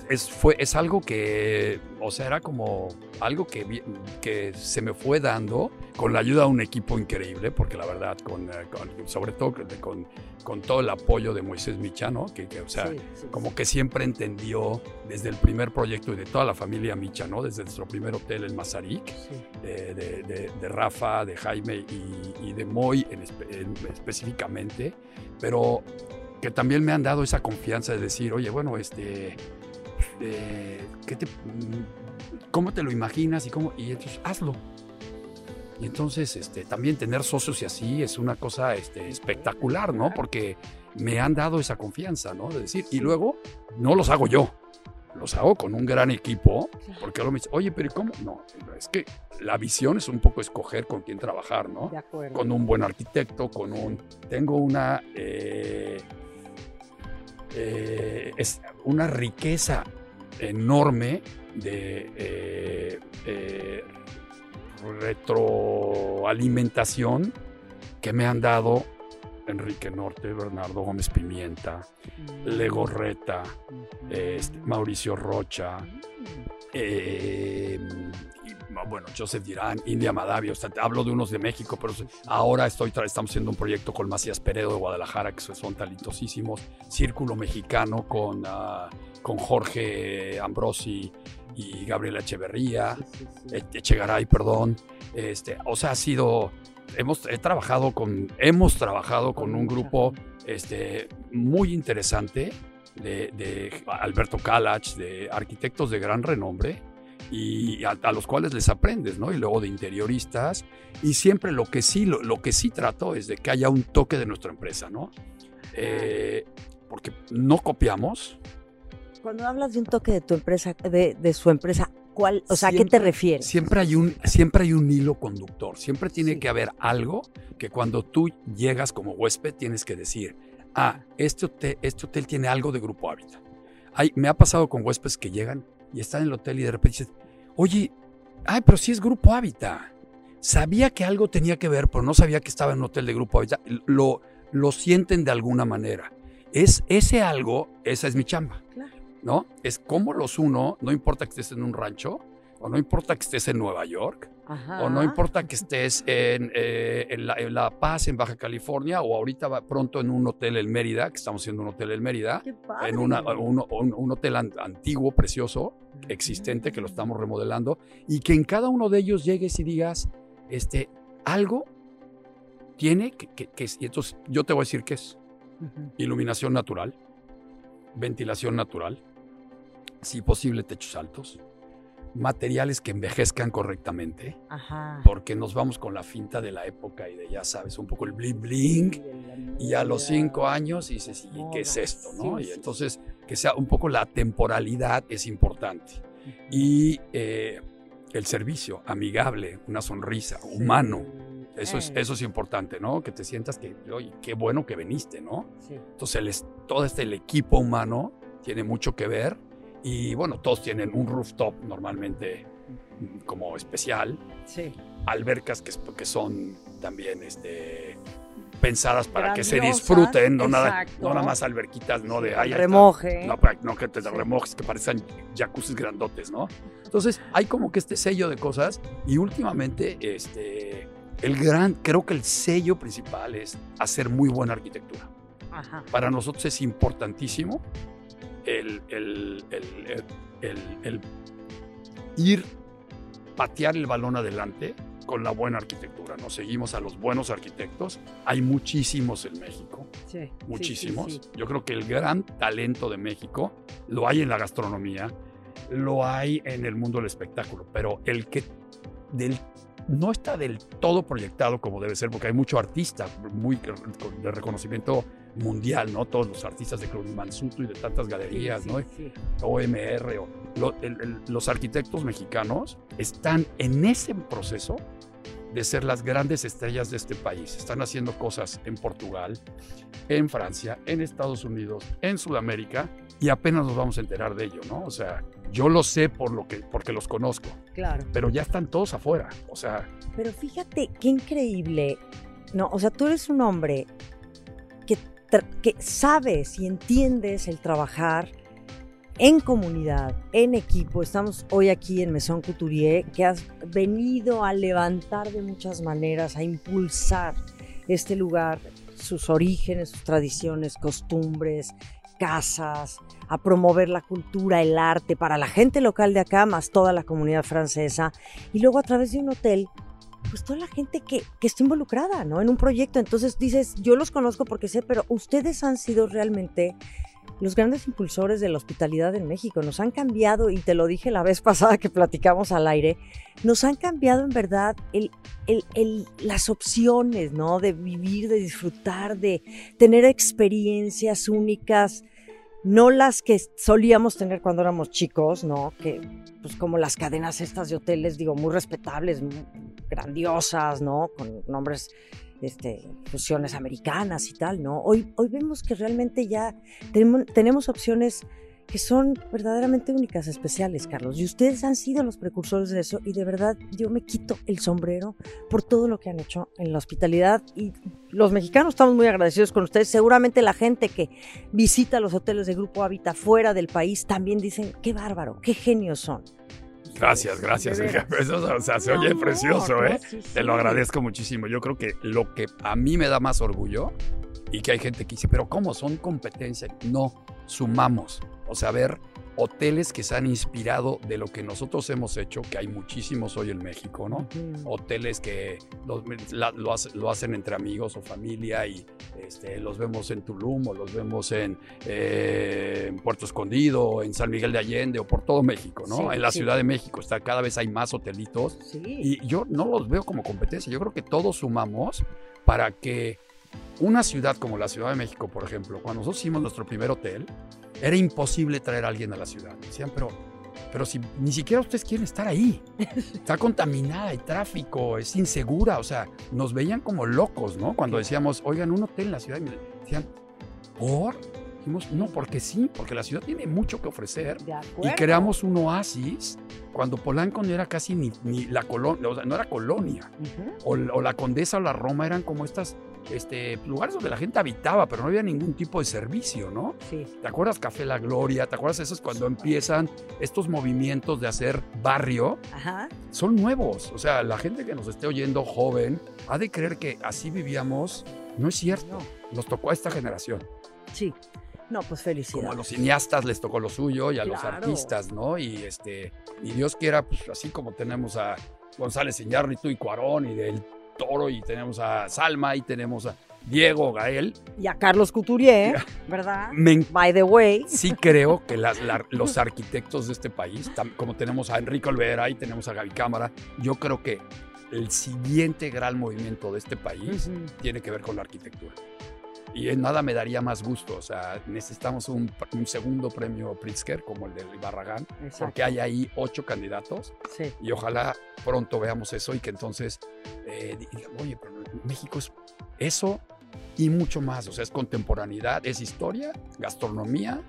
es, fue, es algo que, o sea, era como algo que, que se me fue dando con la ayuda de un equipo increíble, porque la verdad, con, eh, con- sobre todo con, con, todo el apoyo de Moisés Micha, ¿no? Que, que, o sea, Sí, sí, como que siempre entendió desde el primer proyecto y de toda la familia Micha, ¿no? Desde nuestro primer hotel en Mazarik, eh, de, de- de Rafa, de Jaime y, y de Moy en espe- en- específicamente, pero que también me han dado esa confianza de decir, oye, bueno, este, eh, ¿qué te, ¿cómo te lo imaginas? Y, cómo, y entonces hazlo. Y entonces este, también tener socios y así es una cosa este, espectacular, ¿no? Porque me han dado esa confianza, ¿no? De decir, y luego no los hago yo, los hago con un gran equipo, porque luego me dice, oye, pero ¿y ¿cómo? No, es que la visión es un poco escoger con quién trabajar, ¿no? De acuerdo. Con un buen arquitecto, con un... Tengo una... eh, eh, es una riqueza enorme de eh, eh, retroalimentación que me han dado Enrique Norte, Bernardo Gómez Pimienta, Mm. Legorreta, este, Mauricio Rocha, y, bueno, Joseph Dirán, India Madavia, o sea, hablo de unos de México, pero ahora estoy estamos haciendo un proyecto con Macías Peredo de Guadalajara, que son talentosísimos, Círculo Mexicano con, ah, con Jorge Ambrosi y Gabriela Echeverría, Sí, sí, sí. eh, Echegaray, perdón, este, o sea, ha sido, hemos he trabajado con, hemos trabajado con un grupo este, muy interesante de, de Alberto Kalach, de arquitectos de gran renombre y a, a los cuales les aprendes, ¿no? Y luego de interioristas y siempre lo que sí, lo, lo que sí trato es de que haya un toque de nuestra empresa, ¿no? Eh, porque no copiamos. Cuando hablas de un toque de tu empresa, de, de su empresa, ¿cuál, o sea, ¿a qué te Siempre- refieres? Siempre hay un, siempre hay un hilo conductor. Siempre tiene Sí. que haber algo que cuando tú llegas como huésped tienes que decir, ah, este hotel, este hotel tiene algo de Grupo Hábitat. Hay, me ha pasado con huéspedes que llegan y están en el hotel y de repente dices, oye, ay, pero sí es Grupo Hábitat. Sabía que algo tenía que ver, pero no sabía que estaba en un hotel de Grupo Hábitat. Lo, lo sienten de alguna manera. Es ese algo, esa es mi chamba. Claro. ¿no? Es cómo los uno, no importa que estés en un rancho, o no importa que estés en Nueva York, Ajá. o no importa que estés en, eh, en la, en La Paz, en Baja California, o ahorita va pronto en un hotel en Mérida, que estamos haciendo un hotel en Mérida, en una- un, un- un hotel an- antiguo, precioso, existente, que lo estamos remodelando, y que en cada uno de ellos llegues y digas, este, algo tiene que, que, que es- y entonces yo te voy a decir qué es. Iluminación natural, ventilación natural, si posible techos altos, materiales que envejezcan correctamente, Ajá. porque nos vamos con la finta de la época y de ya sabes, un poco el bling bling, y a los cinco años dices, ¿y qué es esto? ¿no? Sí, y sí, entonces, que sea un poco la temporalidad es importante. Y eh, el servicio, amigable, una sonrisa, humano, eso es, Eh, eso es importante, ¿no? Que te sientas que, oye, qué bueno que viniste, ¿no? sí. Entonces, el todo este el equipo humano tiene mucho que ver y bueno, todos tienen un rooftop normalmente como especial, Sí. albercas que, que son también este, pensadas para que se disfruten, no nada, no nada más alberquitas, no de ahí Remoje. no, para- no que te remojes, que parecen jacuzzis grandotes, ¿no? Entonces, hay como que este sello de cosas y últimamente, este, el gran, creo que el sello principal es hacer muy buena arquitectura. Ajá. Para nosotros es importantísimo el, el- el- el- ir, patear el balón adelante con la buena arquitectura. Nos seguimos a los buenos arquitectos. Hay muchísimos en México, sí, muchísimos. sí, sí. Yo creo que el gran talento de México lo hay en la gastronomía, lo hay en el mundo del espectáculo, pero el que del, no está del todo proyectado como debe ser, porque hay mucho artista muy de reconocimiento mundial, ¿no? Todos los artistas de Mansuto y de tantas galerías, Sí, ¿no? sí, sí. OMR, o lo- el- el- los arquitectos mexicanos están en ese proceso de ser las grandes estrellas de este país. Están haciendo cosas en Portugal, en Francia, en Estados Unidos, en Sudamérica, y apenas nos vamos a enterar de ello, ¿no? O sea, yo lo sé por lo que, porque los conozco, Claro. pero ya están todos afuera. O sea, Pero fíjate qué increíble. No, o sea, tú eres un hombre que, sabes y entiendes el trabajar en comunidad, en equipo. Estamos hoy aquí en Maison Couturier, que has venido a levantar de muchas maneras, a impulsar este lugar, sus orígenes, sus tradiciones, costumbres, casas, a promover la cultura, el arte para la gente local de acá, más toda la comunidad francesa. Y luego a través de un hotel pues toda la gente que, que, está involucrada, ¿no? En un proyecto. Entonces dices, yo los conozco porque sé, pero ustedes han sido realmente los grandes impulsores de la hospitalidad en México. Nos han cambiado, y te lo dije la vez pasada que platicamos al aire, nos han cambiado en verdad el, el, el, las opciones, ¿no? De vivir, de disfrutar, de tener experiencias únicas no las que solíamos tener cuando éramos chicos, ¿no? Que, pues como las cadenas estas de hoteles, digo, muy respetables, grandiosas, ¿no? Con nombres, este, fusiones americanas y tal, ¿no? Hoy, hoy vemos que realmente ya tenemos, opciones que son verdaderamente únicas, especiales, Carlos. Y ustedes han sido los precursores de eso y de verdad yo me quito el sombrero por todo lo que han hecho en la hospitalidad y los mexicanos estamos muy agradecidos con ustedes. Seguramente la gente que visita los hoteles de Grupo Hábitat fuera del país también dicen, qué bárbaro, qué genios son. Gracias, gracias. Eso, o sea, se oye precioso, ¿eh? Sí, sí. Te lo agradezco muchísimo. Yo creo que lo que a mí me da más orgullo y que hay gente que dice, pero ¿cómo son competencia? No, sumamos. O sea, ver hoteles que se han inspirado de lo que nosotros hemos hecho, que hay muchísimos hoy en México, ¿no? Hoteles que lo, la, lo, hace, lo, hacen entre amigos o familia y este, los vemos en Tulum o los vemos en, eh, en, Puerto Escondido, en San Miguel de Allende o por todo México, ¿no? Sí, en la sí. Ciudad de México está cada vez hay más hotelitos sí. y yo no los veo como competencia, yo creo que todos sumamos para que una ciudad como la Ciudad de México, por ejemplo, cuando nosotros hicimos nuestro primer hotel, era imposible traer a alguien a la ciudad. Decían, pero, pero si ni siquiera ustedes quieren estar ahí. Está contaminada, hay tráfico, es insegura. O sea, nos veían como locos, ¿no? Cuando decíamos, oigan, un hotel en la ciudad. Y me decían, ¿por? Dijimos, no, porque sí, porque la ciudad tiene mucho que ofrecer. Y creamos un oasis cuando Polanco no era casi ni, ni la colonia, o sea, no era colonia. Uh -huh. o, o, la Condesa o la Roma eran como estas este, lugares donde la gente habitaba, pero no había ningún tipo de servicio, ¿no? Sí. ¿Te acuerdas Café La Gloria? ¿Te acuerdas esos cuando empiezan estos movimientos de hacer barrio? Ajá. Son nuevos. O sea, la gente que nos esté oyendo joven ha de creer que así vivíamos. No es cierto. No. Nos tocó a esta generación. Sí. No, pues felicidades. Como a los cineastas les tocó lo suyo y a claro. los artistas, ¿no? Y este, y Dios quiera, pues así como tenemos a González Iñárritu y Cuarón y del Toro y tenemos a Salma y tenemos a Diego Gael. Y a Carlos Couturier, ¿verdad? Me, By the way. Sí creo que la, la, los arquitectos de este país, como tenemos a Enrique Olvera y tenemos a Gaby Cámara, yo creo que el siguiente gran movimiento de este país uh -huh. tiene que ver con la arquitectura y en nada me daría más gusto. O sea, necesitamos un, un segundo premio Pritzker como el del Barragán, Exacto. porque hay ahí ocho candidatos sí. y ojalá pronto veamos eso y que entonces eh, digan, oye, pero México es eso y mucho más. O sea, es contemporaneidad, es historia, gastronomía,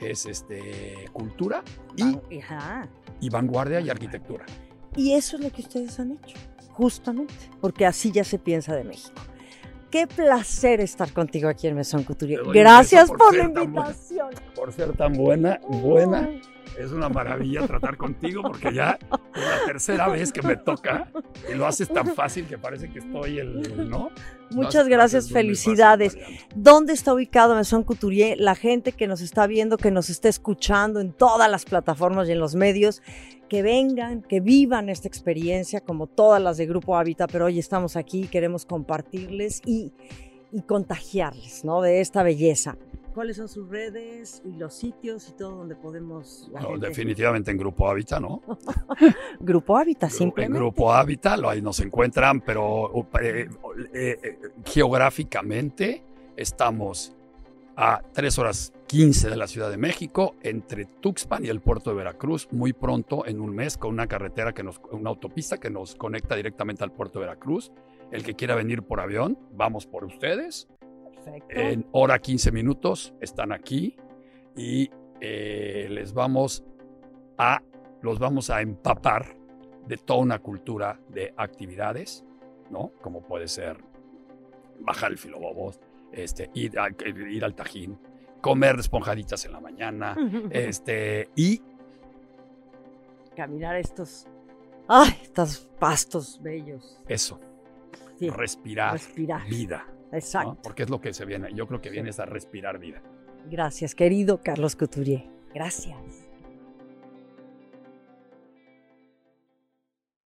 es este, cultura y, y vanguardia y arquitectura. Y eso es lo que ustedes han hecho, justamente, porque así ya se piensa de México qué placer estar contigo aquí en Mesón Couturier. Gracias por, por la invitación. Buena, por ser tan buena, buena. Es una maravilla tratar contigo porque ya es la tercera vez que me toca y lo haces tan fácil que parece que estoy el, ¿no? Muchas no, gracias, felicidades. ¿Dónde está ubicado Mesón Couturier? La gente que nos está viendo, que nos está escuchando en todas las plataformas y en los medios, que vengan, que vivan esta experiencia como todas las de Grupo Hábitat, pero hoy estamos aquí, queremos compartirles y, y contagiarles, ¿no? De esta belleza. ¿Cuáles son sus redes y los sitios y todo donde podemos? No, gente... Definitivamente en Grupo Hábitat, ¿no? Grupo Hábitat, simplemente. En Grupo Hábitat, ahí nos encuentran, pero eh, eh, eh, geográficamente estamos a 3 horas 15 de la Ciudad de México, entre Tuxpan y el puerto de Veracruz, muy pronto, en un mes, con una carretera, que nos, una autopista que nos conecta directamente al puerto de Veracruz. El que quiera venir por avión, vamos por ustedes. Perfecto. En hora 15 minutos están aquí y eh, les vamos a, los vamos a empapar de toda una cultura de actividades, ¿no? Como puede ser bajar el filobobos, este, ir, a, ir al Tajín, comer esponjaditas en la mañana, este, y Caminar estos, ay, estos pastos bellos. eso, Sí, respirar, respirar. vida, ¿no? Exacto. porque es lo que se viene, yo creo que viene es a respirar vida. Gracias, querido Carlos Couturier. Gracias.